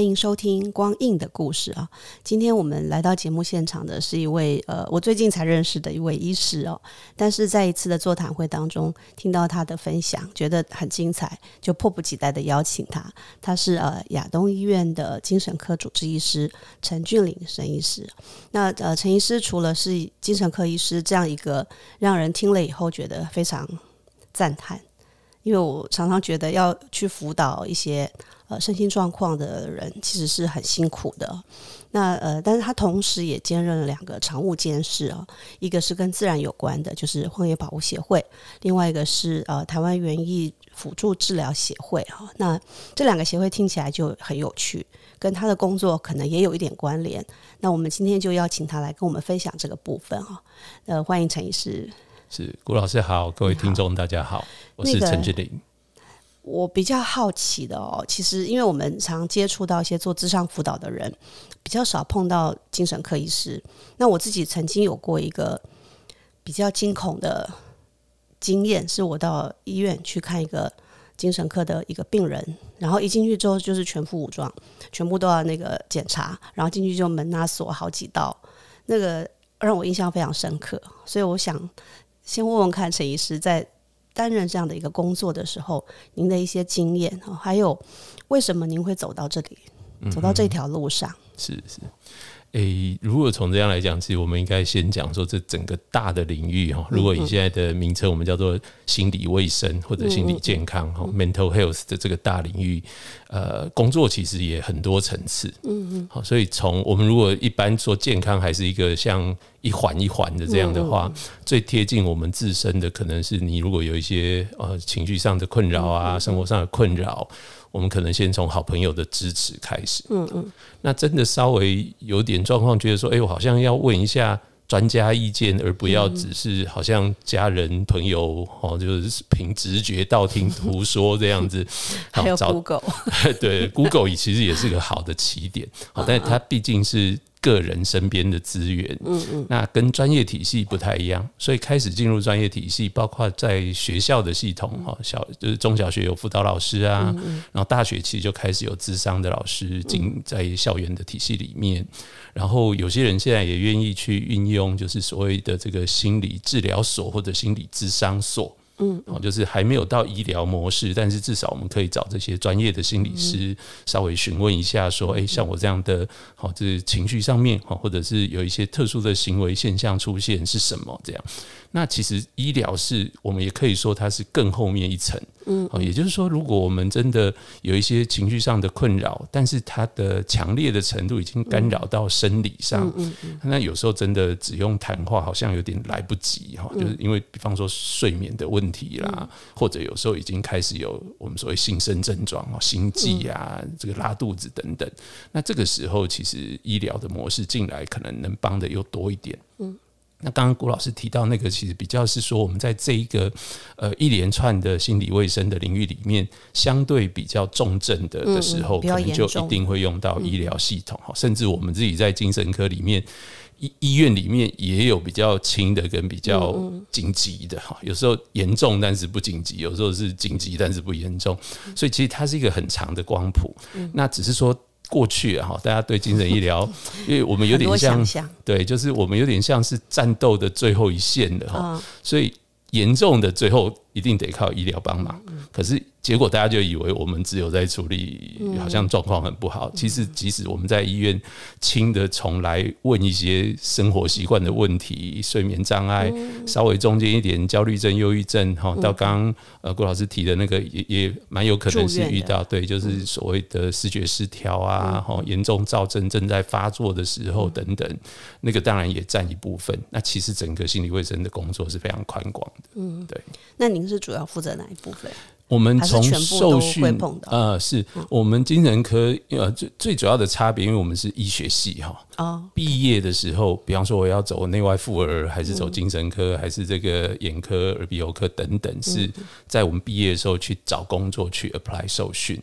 欢迎收听光印的故事啊！今天我们来到节目现场的是一位呃，我最近才认识的一位医师哦。但是在一次的座谈会当中，听到他的分享，觉得很精彩，就迫不及待的邀请他。他是呃亚东医院的精神科主治医师陈俊岭沈医师。那呃陈医师除了是精神科医师这样一个让人听了以后觉得非常赞叹，因为我常常觉得要去辅导一些。呃，身心状况的人其实是很辛苦的。那呃，但是他同时也兼任了两个常务监事啊，一个是跟自然有关的，就是荒野保护协会；另外一个是呃台湾园艺辅助治疗协会哈。那这两个协会听起来就很有趣，跟他的工作可能也有一点关联。那我们今天就邀请他来跟我们分享这个部分哈。呃，欢迎陈医师。是顾老师好，各位听众大家好，我是陈志玲。我比较好奇的哦，其实因为我们常接触到一些做智商辅导的人，比较少碰到精神科医师。那我自己曾经有过一个比较惊恐的经验，是我到医院去看一个精神科的一个病人，然后一进去之后就是全副武装，全部都要那个检查，然后进去就门啊锁好几道，那个让我印象非常深刻。所以我想先问问看陈医师在。担任这样的一个工作的时候，您的一些经验还有为什么您会走到这里，走到这条路上？是是。诶，如果从这样来讲，其实我们应该先讲说这整个大的领域哈。如果以现在的名称，我们叫做心理卫生或者心理健康哈，mental health 的这个大领域，呃，工作其实也很多层次。嗯嗯。好，所以从我们如果一般说健康还是一个像一环一环的这样的话，最贴近我们自身的可能是你如果有一些呃情绪上的困扰啊，生活上的困扰。我们可能先从好朋友的支持开始，嗯嗯，那真的稍微有点状况，觉得说，哎，我好像要问一下专家意见，而不要只是好像家人朋友哦，就是凭直觉道听途说这样子。还有 Google，对，Google 其实也是个好的起点，好，但是它毕竟是。个人身边的资源，嗯嗯，那跟专业体系不太一样，所以开始进入专业体系，包括在学校的系统哈，小就是中小学有辅导老师啊，然后大学其实就开始有智商的老师进在校园的体系里面，然后有些人现在也愿意去运用，就是所谓的这个心理治疗所或者心理智商所。嗯，哦，就是还没有到医疗模式，但是至少我们可以找这些专业的心理师稍微询问一下，说，哎，像我这样的，好，就是情绪上面，哈，或者是有一些特殊的行为现象出现是什么？这样，那其实医疗是我们也可以说它是更后面一层。嗯，哦，也就是说，如果我们真的有一些情绪上的困扰，但是它的强烈的程度已经干扰到生理上，嗯嗯，那有时候真的只用谈话好像有点来不及哈，就是因为比方说睡眠的问题啦，或者有时候已经开始有我们所谓新生症状哦，心悸啊，这个拉肚子等等，那这个时候其实医疗的模式进来，可能能帮的又多一点，嗯。那刚刚郭老师提到那个，其实比较是说，我们在这一个呃一连串的心理卫生的领域里面，相对比较重症的的时候，可能就一定会用到医疗系统哈，甚至我们自己在精神科里面，医医院里面也有比较轻的跟比较紧急的哈，有时候严重但是不紧急，有时候是紧急但是不严重，所以其实它是一个很长的光谱，那只是说。过去哈，大家对精神医疗，因为我们有点像，对，就是我们有点像是战斗的最后一线的哈，所以严重的最后一定得靠医疗帮忙，可是。结果大家就以为我们只有在处理，好像状况很不好。其实，即使我们在医院轻的，从来问一些生活习惯的问题、睡眠障碍，稍微中间一点焦虑症、忧郁症，哈，到刚刚呃郭老师提的那个，也也蛮有可能是遇到，对，就是所谓的视觉失调啊，哈，严重躁症正在发作的时候等等，那个当然也占一部分。那其实整个心理卫生的工作是非常宽广的，嗯，对。那您是主要负责哪一部分？我们从受训会碰到。呃，是我们精神科呃最最主要的差别，因为我们是医学系哈，哦，毕业的时候，比方说我要走内外妇儿，还是走精神科，还是这个眼科、耳鼻喉科等等，是在我们毕业的时候去找工作去 apply 受训。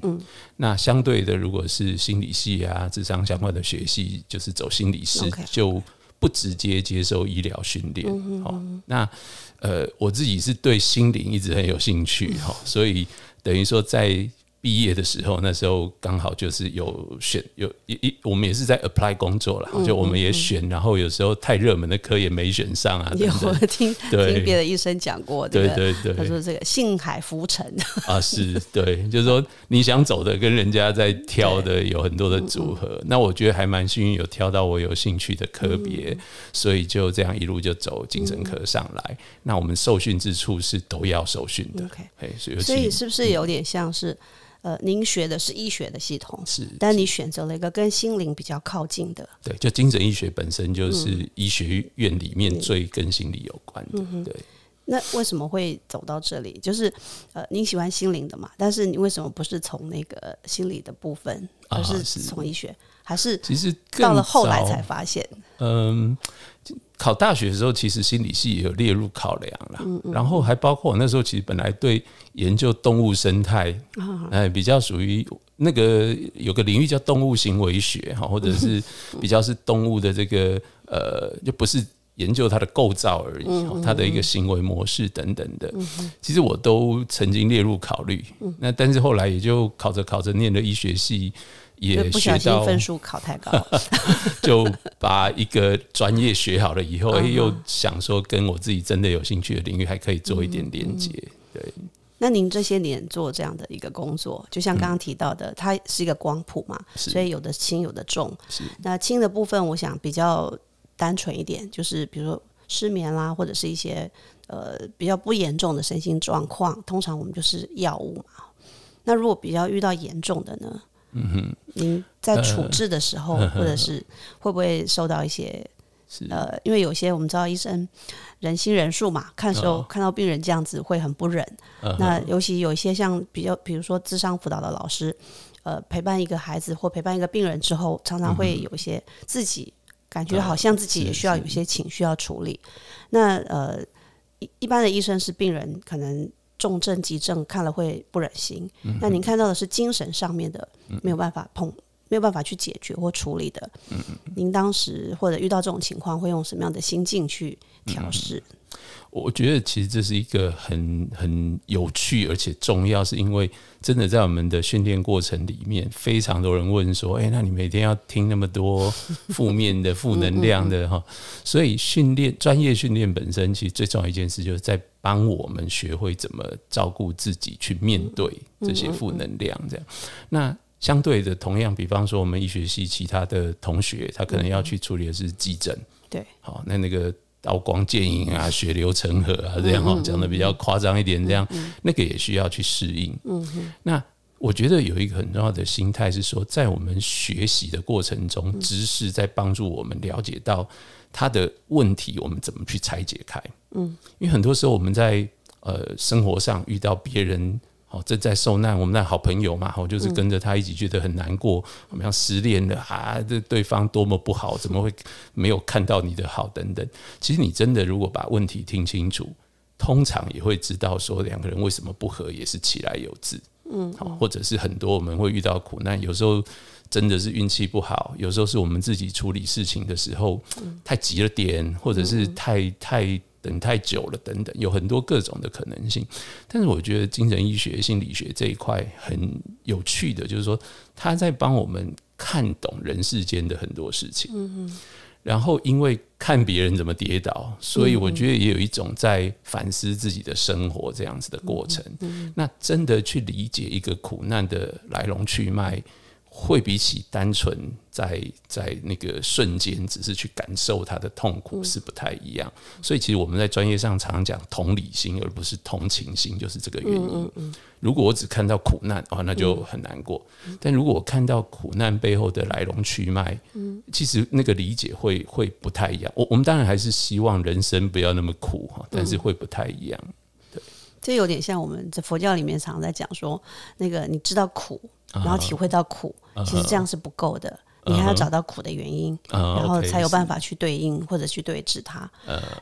那相对的，如果是心理系啊、智商相关的学系，就是走心理师 OK 就不直接接受医疗训练。好、那呃，我自己是对心灵一直很有兴趣哈、所以等于说在。毕业的时候，那时候刚好就是有选有一一，我们也是在 apply 工作了，就我们也选，然后有时候太热门的科也没选上啊，等有等。听 听别的医生讲过，这对对对，他说这个信海浮沉，啊，是对，就是说你想走的跟人家在挑的有很多的组合，那我觉得还蛮幸运，有挑到我有兴趣的科别，所以就这样一路就走精神科上来。那我们受训之处是都要受训的 OK，所以所以是不是有点像是呃，您学的是医学的系统，是但你选择了一个跟心灵比较靠近的，对，就精神医学本身就是医学院里面最跟心理有关的，对。那为什么会走到这里？就是呃，您喜欢心灵的嘛，但是你为什么不是从那个心理的部分，啊而是是从医学？还是其实到了后来才发现？嗯，考大学的时候，其实心理系也有列入考量啦。然后还包括我那时候其实本来对研究动物生态，哎，比较属于那个有个领域叫动物行为学哈，或者是比较是动物的这个呃，就不是。研究它的构造而已，哈它的一个行为模式等等的，其实我都曾经列入考虑。那但是后来也就考着考着念了医学系，就也不小心分数考太高，就把一个专业学好了以后，哎、又想说跟我自己真的有兴趣的领域还可以做一点连接。对，那您这些年做这样的一个工作，就像刚刚提到的，它是一个光谱嘛，所以有的轻，有的重。那轻的部分，我想比较单纯一点，就是比如说失眠啦，或者是一些呃比较不严重的身心状况，通常我们就是药物嘛。那如果比较遇到严重的呢？嗯哼，您在处置的时候，或者是会不会受到一些呃，因为有些我们知道医生人心人数嘛，看时候、哦看到病人这样子会很不忍。嗯那尤其有一些像比较，比如说智商辅导的老师，呃，陪伴一个孩子或陪伴一个病人之后，常常会有一些自己感觉好像自己也需要有一些情绪要处理。那呃，一一般的医生是病人可能重症急症看了会不忍心，那您看到的是精神上面的没有办法碰。没有办法去解决或处理的，嗯您当时或者遇到这种情况，会用什么样的心境去调试？我觉得其实这是一个很很有趣而且重要，是因为真的在我们的训练过程里面，非常多人问说：“哎、那你每天要听那么多负面的、负能量的哈？”所以训练专业训练本身，其实最重要一件事就是在帮我们学会怎么照顾自己，去面对这些负能量。这样，那相对的，同样，比方说我们医学系其他的同学，他可能要去处理的是急诊，对，好，那那个刀光剑影啊，血流成河啊，这样哈，讲的比较夸张一点，这样那个也需要去适应。嗯那我觉得有一个很重要的心态是说，在我们学习的过程中，知识在帮助我们了解到他的问题，我们怎么去拆解开。嗯，因为很多时候我们在呃生活上遇到别人。哦，正在受难，我们那好朋友嘛，我，就是跟着他一起觉得很难过，我们要失恋了啊，这对方多么不好，怎么会没有看到你的好等等。其实你真的如果把问题听清楚，通常也会知道说两个人为什么不和，也是其来有自。嗯，好，或者是很多我们会遇到苦难，有时候真的是运气不好，有时候是我们自己处理事情的时候太急了点，或者是太太。等太久了，等等，有很多各种的可能性。但是我觉得精神医学、心理学这一块很有趣的，就是说他在帮我们看懂人世间的很多事情。然后因为看别人怎么跌倒，所以我觉得也有一种在反思自己的生活这样子的过程。那真的去理解一个苦难的来龙去脉。会比起单纯在在那个瞬间只是去感受他的痛苦是不太一样，所以其实我们在专业上常讲同理心，而不是同情心，就是这个原因。如果我只看到苦难哦，那就很难过；但如果我看到苦难背后的来龙去脉，其实那个理解会会不太一样。我我们当然还是希望人生不要那么苦哈，但是会不太一样。这有点像我们在佛教里面常在讲说，那个你知道苦，然后体会到苦，其实这样是不够的。你还要找到苦的原因，然后才有办法去对应或者去对治它。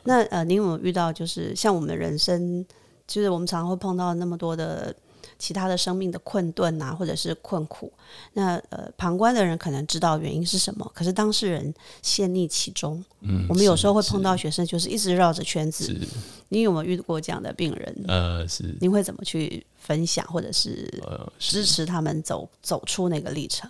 那呃，您有没有遇到就是像我们的人生，就是我们常常会碰到那么多的。其他的生命的困顿啊，或者是困苦，那呃，旁观的人可能知道原因是什么，可是当事人陷溺其中。嗯，我们有时候会碰到学生，就是一直绕着圈子。你有没有遇过这样的病人？呃，是。您会怎么去分享，或者是支持他们走走出那个历程？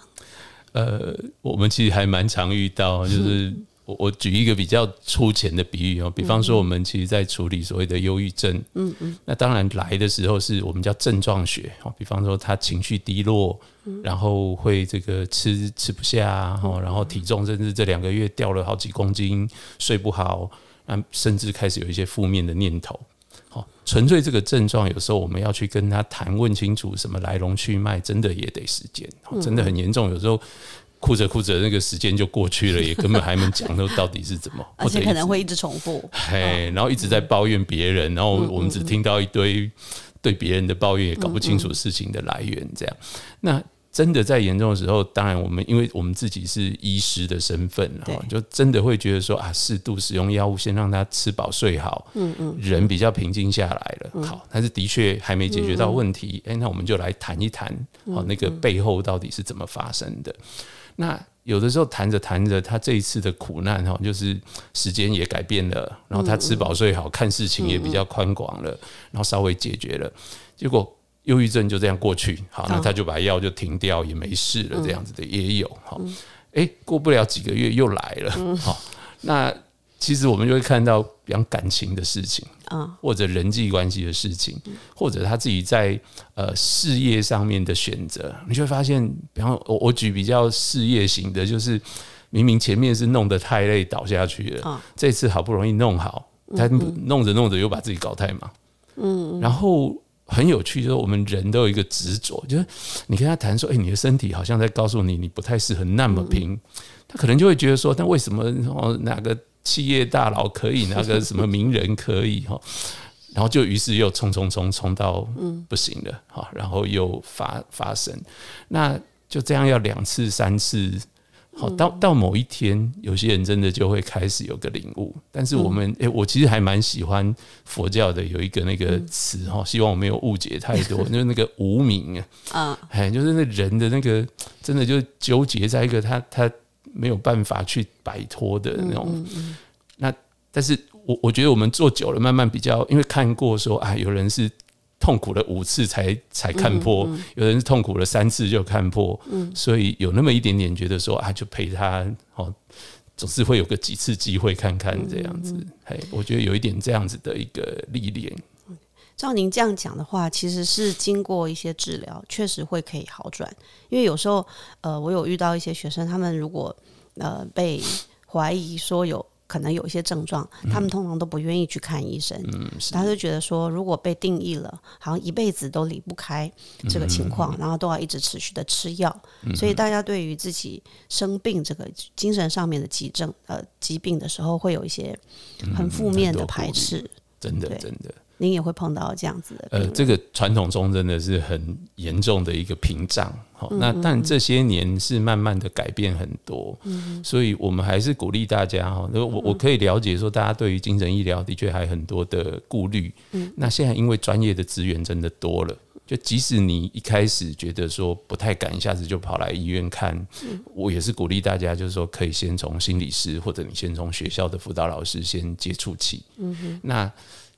呃，我们其实还蛮常遇到，就是。我我举一个比较粗浅的比喻哦，比方说我们其实，在处理所谓的忧郁症，嗯嗯，那当然来的时候是我们叫症状学哦，比方说他情绪低落，然后会这个吃吃不下，哦，然后体重甚至这两个月掉了好几公斤，睡不好，那甚至开始有一些负面的念头，好，纯粹这个症状，有时候我们要去跟他谈问清楚什么来龙去脉，真的也得时间，真的很严重，有时候。哭着哭着，那个时间就过去了，也根本还没讲到到底是怎么，而且可能会一直重复，嘿，然后一直在抱怨别人，然后我们只听到一堆对别人的抱怨，也搞不清楚事情的来源，这样。那真的在严重的时候，当然我们因为我们自己是医师的身份，哈，就真的会觉得说啊，适度使用药物，先让他吃饱睡好，嗯嗯，人比较平静下来了，好，但是的确还没解决到问题，哎，那我们就来谈一谈，好，那个背后到底是怎么发生的。那有的时候谈着谈着，他这一次的苦难哈，就是时间也改变了，然后他吃饱睡好，看事情也比较宽广了，然后稍微解决了，结果忧郁症就这样过去，好，那他就把药就停掉，也没事了，这样子的也有哈，哎，过不了几个月又来了，好，那。其实我们就会看到比方感情的事情啊，或者人际关系的事情，或者他自己在呃事业上面的选择，你就会发现，比方我我举比较事业型的，就是明明前面是弄得太累倒下去了，这次好不容易弄好，他弄着弄着又把自己搞太忙，嗯，然后很有趣，就是我们人都有一个执着，就是你跟他谈说，哎，你的身体好像在告诉你，你不太适合那么拼，他可能就会觉得说，那为什么哦哪个？企业大佬可以，那个什么名人可以哈，然后就于是又冲冲冲冲到不行了哈，然后又发发生，那就这样要两次三次，好到到某一天，有些人真的就会开始有个领悟。但是我们诶，我其实还蛮喜欢佛教的有一个那个词哈，希望我没有误解太多，就是那个无名啊，哎，就是那人的那个真的就纠结在一个他他。没有办法去摆脱的那种，那但是我我觉得我们做久了，慢慢比较，因为看过说啊，有人是痛苦了五次才才看破，有人是痛苦了三次就看破，所以有那么一点点觉得说啊，就陪他哦，总是会有个几次机会看看这样子，嘿，我觉得有一点这样子的一个历练。照您这样讲的话，其实是经过一些治疗，确实会可以好转。因为有时候，呃，我有遇到一些学生，他们如果呃被怀疑说有可能有一些症状，他们通常都不愿意去看医生。嗯，他就觉得说，如果被定义了，好像一辈子都离不开这个情况，然后都要一直持续的吃药。所以大家对于自己生病这个精神上面的疾症呃疾病的时候，会有一些很负面的排斥。真的，真的。您也会碰到这样子的，呃，这个传统中真的是很严重的一个屏障。好，那但这些年是慢慢的改变很多，嗯，所以我们还是鼓励大家哈。我我可以了解说，大家对于精神医疗的确还很多的顾虑。嗯，那现在因为专业的资源真的多了，就即使你一开始觉得说不太敢一下子就跑来医院看，我也是鼓励大家，就是说可以先从心理师或者你先从学校的辅导老师先接触起。嗯哼，那。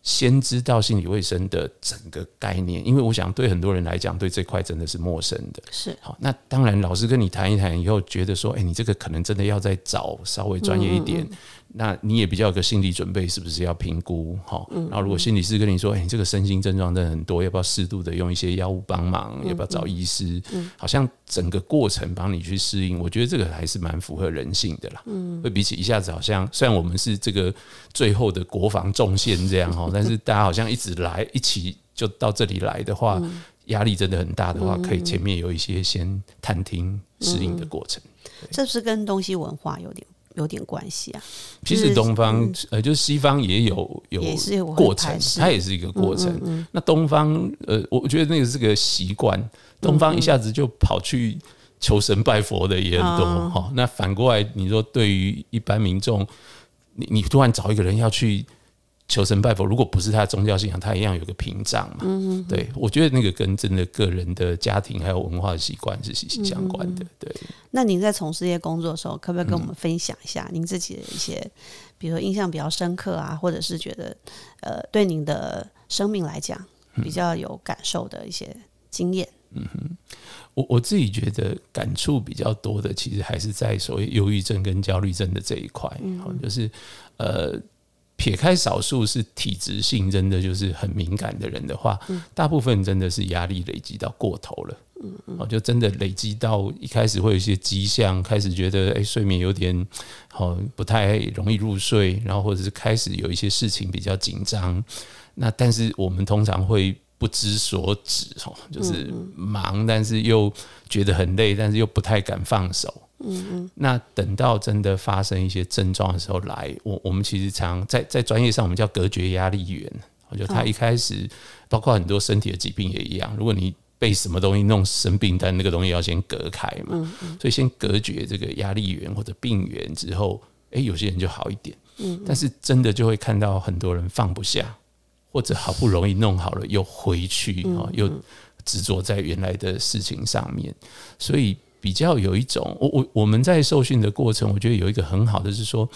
先知道心理卫生的整个概念，因为我想对很多人来讲，对这块真的是陌生的。是好，那当然老师跟你谈一谈以后，觉得说，哎，你这个可能真的要再找稍微专业一点。那你也比较有个心理准备，是不是要评估？哈，然后如果心理师跟你说，哎，你这个身心症状真的很多，要不要适度的用一些药物帮忙？要不要找医师？好像整个过程帮你去适应，我觉得这个还是蛮符合人性的啦。嗯，会比起一下子好像，虽然我们是这个最后的国防重线这样哈，但是大家好像一直来一起就到这里来的话，压力真的很大的话，可以前面有一些先探听适应的过程。这是跟东西文化有点。有点关系啊？其实东方呃，就是西方也有有过程它也是一个过程。那东方呃，我觉得那个是个习惯，东方一下子就跑去求神拜佛的也很多嗯哈、那反过来，你说对于一般民众，你你突然找一个人要去求神拜佛，如果不是他的宗教信仰，他一样有个屏障嘛。嗯对，我觉得那个跟真的个人的家庭还有文化的习惯是息息相关嗯的。对，那您在从事这些工作的时候，可不可以跟我嗯们分享一下您自己的一些，比如说印象比较深刻啊，或者是觉得呃对您的生命来讲嗯比较有感受的一些经验？嗯哼我我自己觉得感触比较多的，其实还是在所谓忧郁症跟焦虑症的这一块，好、就是呃。撇开少数是体质性真的就是很敏感的人的话，大部分真的是压力累积到过头了，哦，就真的累积到一开始会有一些迹象，开始觉得哎、睡眠有点好、不太容易入睡，然后或者是开始有一些事情比较紧张，那但是我们通常会不知所指哦，就是忙，但是又觉得很累，但是又不太敢放手。嗯嗯，那等到真的发生一些症状的时候来，我我们其实常在在专业上我们叫隔绝压力源。我觉得他一开始，包括很多身体的疾病也一样，如果你被什么东西弄生病，但那个东西要先隔开嘛，所以先隔绝这个压力源或者病源之后，诶，有些人就好一点。嗯，但是真的就会看到很多人放不下，或者好不容易弄好了又回去啊，又执着在原来的事情上面，所以比较有一种，我我我们在受训的过程，我觉得有一个很好的是说，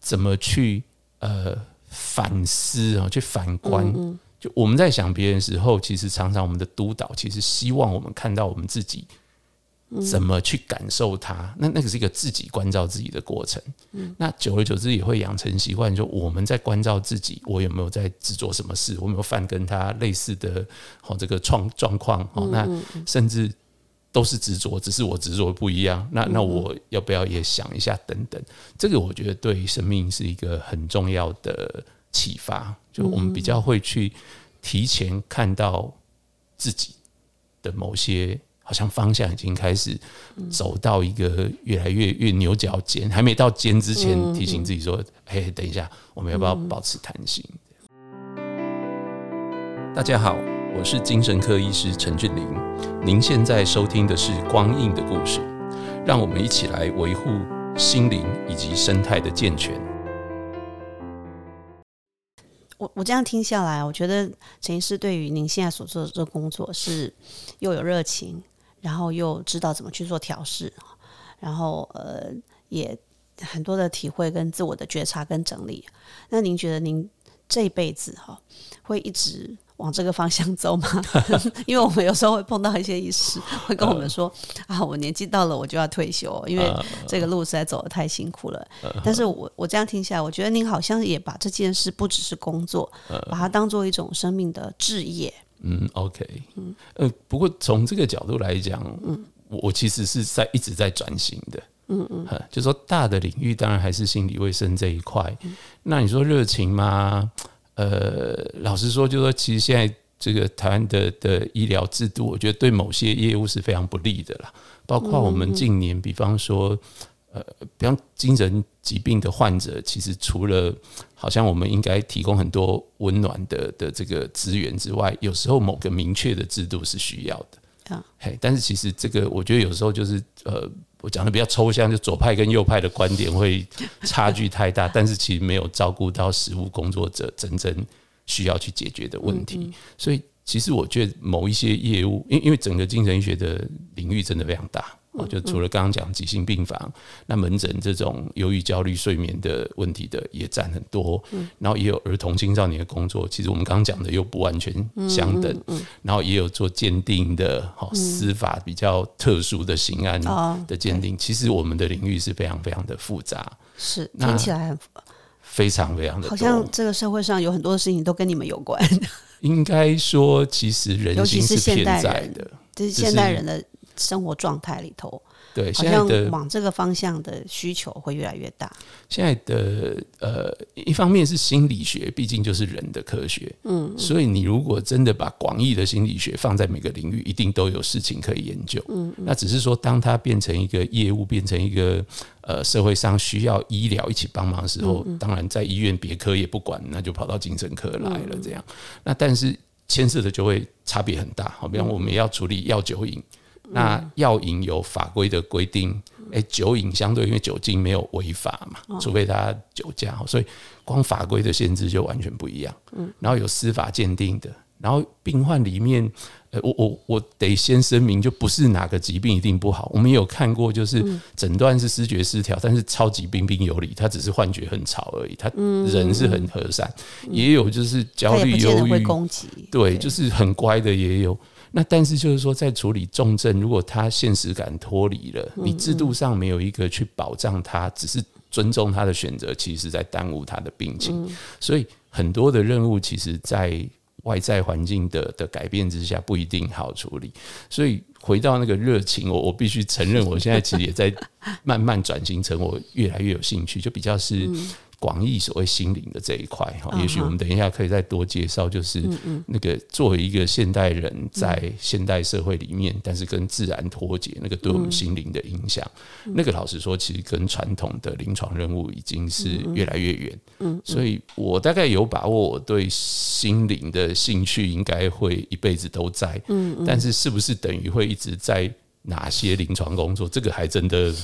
怎么去呃反思啊，去反观。就我们在想别人的时候，其实常常我们的督导其实希望我们看到我们自己怎么去感受它。那那个是一个自己关照自己的过程。那久而久之也会养成习惯，就我们在关照自己，我有没有在制作什么事，我有没有犯跟他类似的哦这个状状况哦，那甚至都是执着，只是我执着不一样。那那我要不要也想一下等等？这个我觉得对生命是一个很重要的启发，就我们比较会去提前看到自己的某些。好像方向已经开始走到一个越来越越牛角尖，还没到尖之前，提醒自己说：“哎，等一下，我们要不要保持弹性？”大家好，我是精神科医师陈俊霖，您现在收听的是《光印的故事》，让我们一起来维护心灵以及生态的健全。我我这样听下来，我觉得陈医师对于您现在所做的这工作是又有热情。然后又知道怎么去做调试，然后呃也很多的体会跟自我的觉察跟整理。那您觉得您这辈子哈会一直往这个方向走吗？因为我们有时候会碰到一些医师会跟我们说啊，我年纪到了，我就要退休，因为这个路实在走得太辛苦了。但是我我这样听下来，我觉得您好像也把这件事不只是工作，把它当做一种生命的置业。嗯，OK，嗯，呃，不过从这个角度来讲，嗯，我我其实是在一直在转型的，嗯嗯，就说大的领域当然还是心理卫生这一块。那你说热情吗？呃，老实说，就说其实现在这个台湾的的医疗制度，我觉得对某些业务是非常不利的啦。包括我们近年，比方说，呃，比方精神疾病的患者，其实除了好像我们应该提供很多温暖的的这个资源之外，有时候某个明确的制度是需要的。啊，嘿，但是其实这个我觉得有时候就是呃，我讲的比较抽象，就左派跟右派的观点会差距太大，但是其实没有照顾到实务工作者真正需要去解决的问题，所以其实我觉得某一些业务，因因为整个精神医学的领域真的非常大。哦，就除了刚刚讲急性病房，那门诊这种忧郁、焦虑、睡眠的问题的也占很多，然后也有儿童、青少年的工作。其实我们刚刚讲的又不完全相等，然后也有做鉴定的，好司法比较特殊的刑案的鉴定。其实我们的领域是非常非常的复杂，是听起来非常非常的好像这个社会上有很多事情都跟你们有关。应该说，其实人心是现偏代的，这是现代人的生活状态里头，对，好像现在的往这个方向的需求会越来越大。现在的呃，一方面是心理学，毕竟就是人的科学，嗯，所以你如果真的把广义的心理学放在每个领域，一定都有事情可以研究，嗯，那只是说，当它变成一个业务，变成一个呃社会上需要医疗一起帮忙的时候，当然在医院别科也不管，那就跑到精神科来了，这样，那但是牵涉的就会差别很大，好，比方我们要处理药酒瘾。那药引有法规的规定，哎，酒瘾相对因为酒精没有违法嘛，除非他酒驾，所以光法规的限制就完全不一样。嗯，然后有司法鉴定的，然后病患里面，呃，我我我得先声明，就不是哪个疾病一定不好。我们也有看过，就是诊断是视觉失调，但是超级彬彬有礼，他只是幻觉很吵而已，他人是很和善。也有就是焦虑、忧郁，对，就是很乖的也有。那但是就是说，在处理重症，如果他现实感脱离了，你制度上没有一个去保障他，只是尊重他的选择，其实在耽误他的病情。所以很多的任务，其实在外在环境的的改变之下，不一定好处理。所以回到那个热情，我我必须承认，我现在其实也在慢慢转型成我越来越有兴趣，就比较是。广义所谓心灵的这一块哈，也许我们等一下可以再多介绍，就是那个作为一个现代人在现代社会里面，但是跟自然脱节，那个对我们心灵的影响，那个老实说，其实跟传统的临床任务已经是越来越远。嗯，所以我大概有把握，我对心灵的兴趣应该会一辈子都在。嗯，但是是不是等于会一直在哪些临床工作？这个还真的，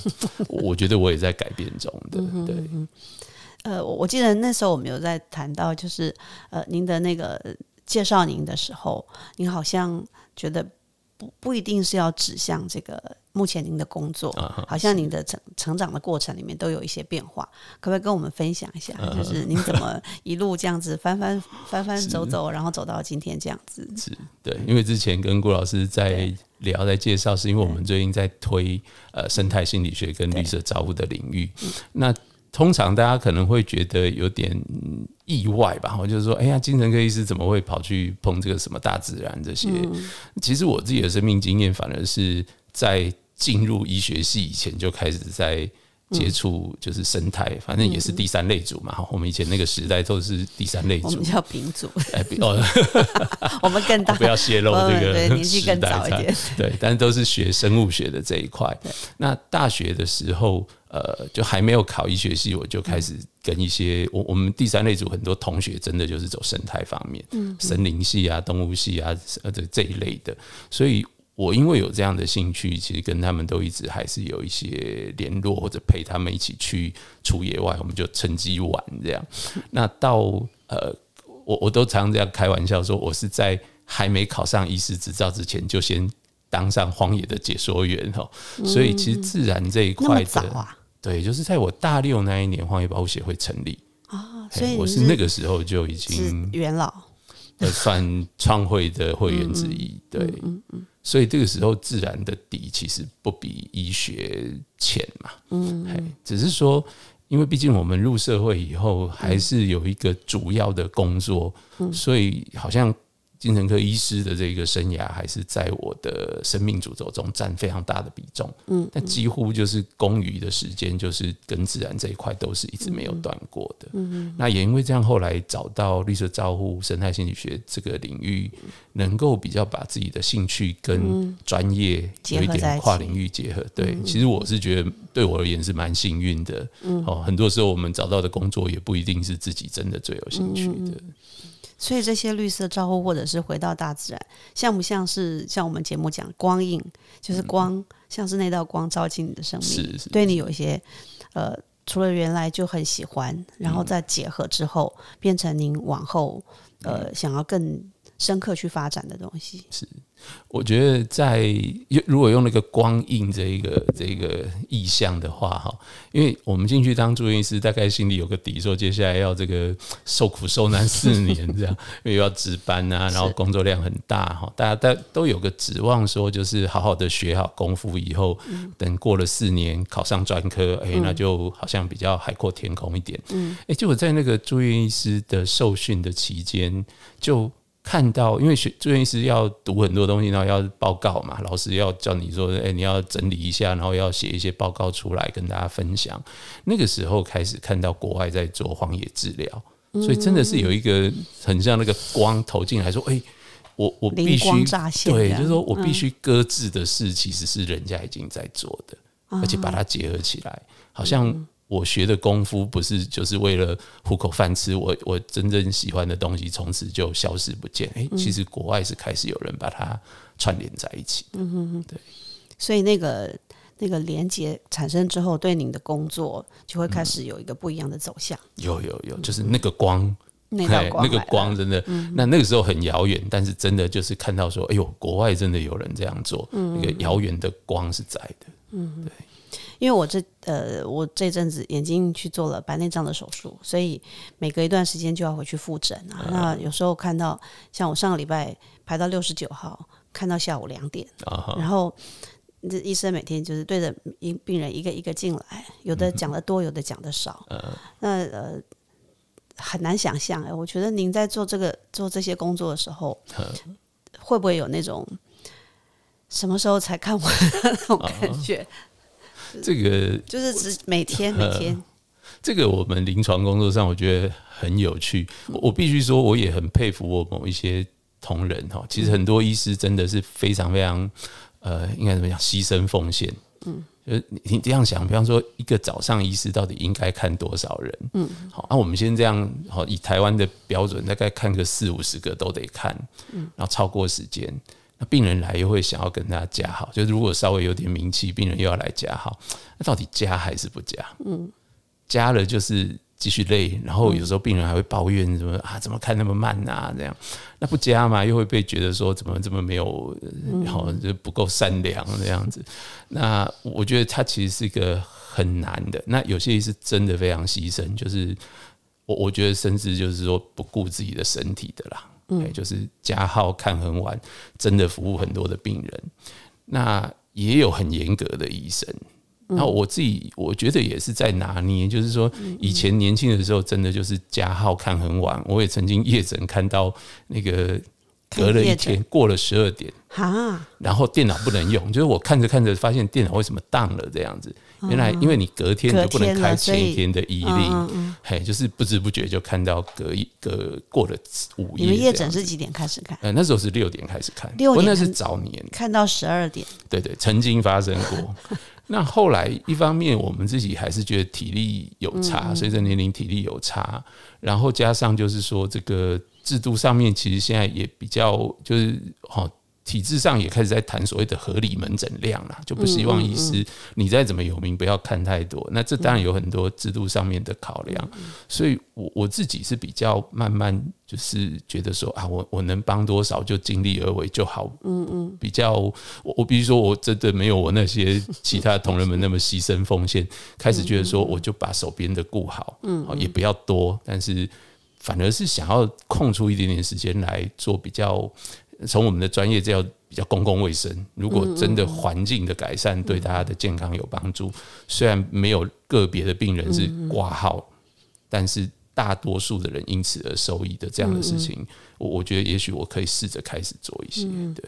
我觉得我也在改变中的。对。呃，我记得那时候我们有在谈到，就是呃，您的那个介绍您的时候，您好像觉得不不一定是要指向这个目前您的工作，好像您的成成长的过程里面都有一些变化，可不可以跟我们分享一下？就是您怎么一路这样子翻翻翻翻走走，然后走到今天这样子？是对，因为之前跟顾老师在聊在介绍，是因为我们最近在推呃生态心理学跟绿色造物的领域，那。通常大家可能会觉得有点意外吧，我就是说，哎呀，精神科医师怎么会跑去碰这个什么大自然这些？其实我自己的生命经验，反而是在进入医学系以前就开始在。接触就是生态，反正也是第三类组嘛。我们以前那个时代都是第三类组，我们叫丙组。哎，哦，我们更大，不要泄露这个年纪更早一点。对，但是都是学生物学的这一块。那大学的时候，呃，就还没有考医学系，我就开始跟一些我我们第三类组很多同学，真的就是走生态方面，嗯，森林系啊、动物系啊，呃，这这一类的，所以。我因为有这样的兴趣，其实跟他们都一直还是有一些联络，或者陪他们一起去出野外，我们就趁机玩这样。那到呃，我我都常这样开玩笑说，我是在还没考上医师执照之前，就先当上荒野的解说员哈。所以其实自然这一块的，对，就是在我大六那一年，荒野保护协会成立啊，所以我是那个时候就已经元老，算创会的会员之一，对，嗯嗯。所以这个时候，自然的底其实不比医学浅嘛。嗯，只是说，因为毕竟我们入社会以后，还是有一个主要的工作，所以好像。精神科医师的这个生涯，还是在我的生命主轴中占非常大的比重。嗯，但几乎就是公余的时间，就是跟自然这一块都是一直没有断过的。嗯那也因为这样，后来找到绿色照护、生态心理学这个领域，能够比较把自己的兴趣跟专业有一点跨领域结合。对，其实我是觉得对我而言是蛮幸运的。嗯，哦，很多时候我们找到的工作也不一定是自己真的最有兴趣的。所以这些绿色照护，或者是回到大自然，像不像是像我们节目讲光影，就是光，像是那道光照进你的生命，对你有一些呃，除了原来就很喜欢，然后再结合之后，变成您往后呃想要更深刻去发展的东西。是。我觉得在用如果用那个光印这一个这个意象的话，哈，因为我们进去当住院医师，大概心里有个底，说接下来要这个 受苦受难四年这样，因为要值班啊，然后工作量很大哈，大家都都有个指望，说就是好好的学好功夫以后，等过了四年考上专科，哎，那就好像比较海阔天空一点。嗯，哎，就我在那个住院医师的受训的期间就。看到，因为学住院医师要读很多东西，然后要报告嘛，老师要叫你说，哎，你要整理一下，然后要写一些报告出来跟大家分享。那个时候开始看到国外在做荒野治疗，所以真的是有一个很像那个光投进来说，哎，我我必须对，就是说我必须搁置的事，其实是人家已经在做的，而且把它结合起来，好像。我学的功夫不是就是为了糊口饭吃，我我真正喜欢的东西从此就消失不见。哎，其实国外是开始有人把它串联在一起。嗯哼哼，对。所以那个那个连接产生之后，对您的工作就会开始有一个不一样的走向。有有有，就是那个光，那那个光真的，那那个时候很遥远，但是真的就是看到说，哎呦，国外真的有人这样做，那个遥远的光是在的。嗯，对。因为我这呃，我这阵子眼睛去做了白内障的手术，所以每隔一段时间就要回去复诊啊。那有时候看到，像我上个礼拜排到六十九号，看到下午两点，然后这医生每天就是对着一病人一个一个进来，有的讲的多，有的讲的少。那呃，很难想象哎。我觉得您在做这个做这些工作的时候，会不会有那种什么时候才看完那种感觉？这个就是只每天每天，这个我们临床工作上我觉得很有趣。我必须说，我也很佩服我某一些同仁哈。其实很多医师真的是非常非常呃，应该怎么讲，牺牲奉献。嗯，就是你这样想，比方说一个早上医师到底应该看多少人？嗯，好，那我们先这样好，以台湾的标准，大概看个四五十个都得看。嗯，然后超过时间。那病人来又会想要跟他加好，就是如果稍微有点名气，病人又要来加好，那到底加还是不加？嗯，加了就是继续累，然后有时候病人还会抱怨什么啊，怎么看那么慢啊？这样，那不加嘛，又会被觉得说怎么这么没有，然后就不够善良这样子。那我觉得他其实是一个很难的。那有些是真的非常牺牲，就是我我觉得甚至就是说不顾自己的身体的啦。嗯，就是加号看很晚，真的服务很多的病人。那也有很严格的医生。那我自己我觉得也是在拿捏，就是说以前年轻的时候，真的就是加号看很晚。我也曾经夜诊看到那个隔了一天过了十二点，哈，然后电脑不能用，就是我看着看着发现电脑为什么当了这样子。原来，因为你隔天就不能开前一天的医令，嘿，就是不知不觉就看到隔一隔过了午夜。你们夜诊是几点开始看？呃，那时候是六点开始看，六点那是早年看到十二点。对对，曾经发生过。那后来一方面我们自己还是觉得体力有差，随着年龄体力有差，然后加上就是说这个制度上面其实现在也比较就是好。体制上也开始在谈所谓的合理门诊量了，就不希望医师你再怎么有名不要看太多。那这当然有很多制度上面的考量，所以我我自己是比较慢慢就是觉得说啊，我我能帮多少就尽力而为就好。嗯嗯，比较我我比如说我真的没有我那些其他同仁们那么牺牲奉献，开始觉得说我就把手边的顾好，嗯，也不要多，但是反而是想要空出一点点时间来做比较。从我们的专业，这要比较公共卫生。如果真的环境的改善对大家的健康有帮助，虽然没有个别的病人是挂号，但是大多数的人因此而受益的这样的事情，我我觉得也许我可以试着开始做一些，对。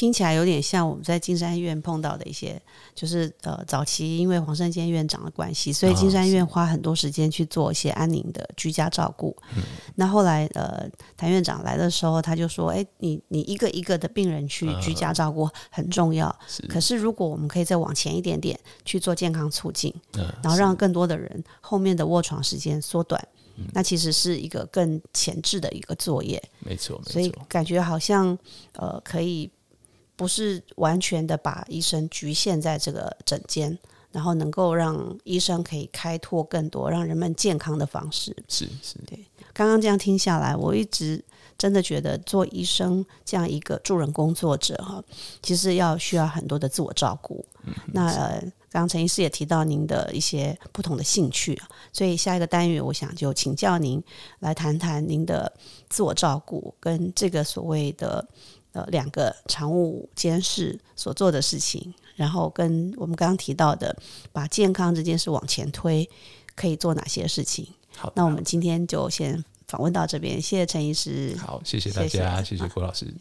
听起来有点像我们在金山医院碰到的一些，就是呃，早期因为黄山坚院长的关系，所以金山医院花很多时间去做一些安宁的居家照顾。那后来呃，谭院长来的时候，他就说：“哎，你你一个一个的病人去居家照顾很重要，可是如果我们可以再往前一点点去做健康促进，然后让更多的人后面的卧床时间缩短，那其实是一个更前置的一个作业。没错没错，所以感觉好像呃可以。”不是完全的把医生局限在这个诊间，然后能够让医生可以开拓更多让人们健康的方式。是是，对。刚刚这样听下来，我一直真的觉得做医生这样一个助人工作者哈，其实要需要很多的自我照顾。那刚刚陈医师也提到您的一些不同的兴趣所以下一个单元我想就请教您来谈谈您的自我照顾跟这个所谓的。呃，两个常务监事所做的事情，然后跟我们刚刚提到的，把健康这件事往前推，可以做哪些事情？好，那我们今天就先访问到这边，谢谢陈医师。好，谢谢大家，谢谢郭老师。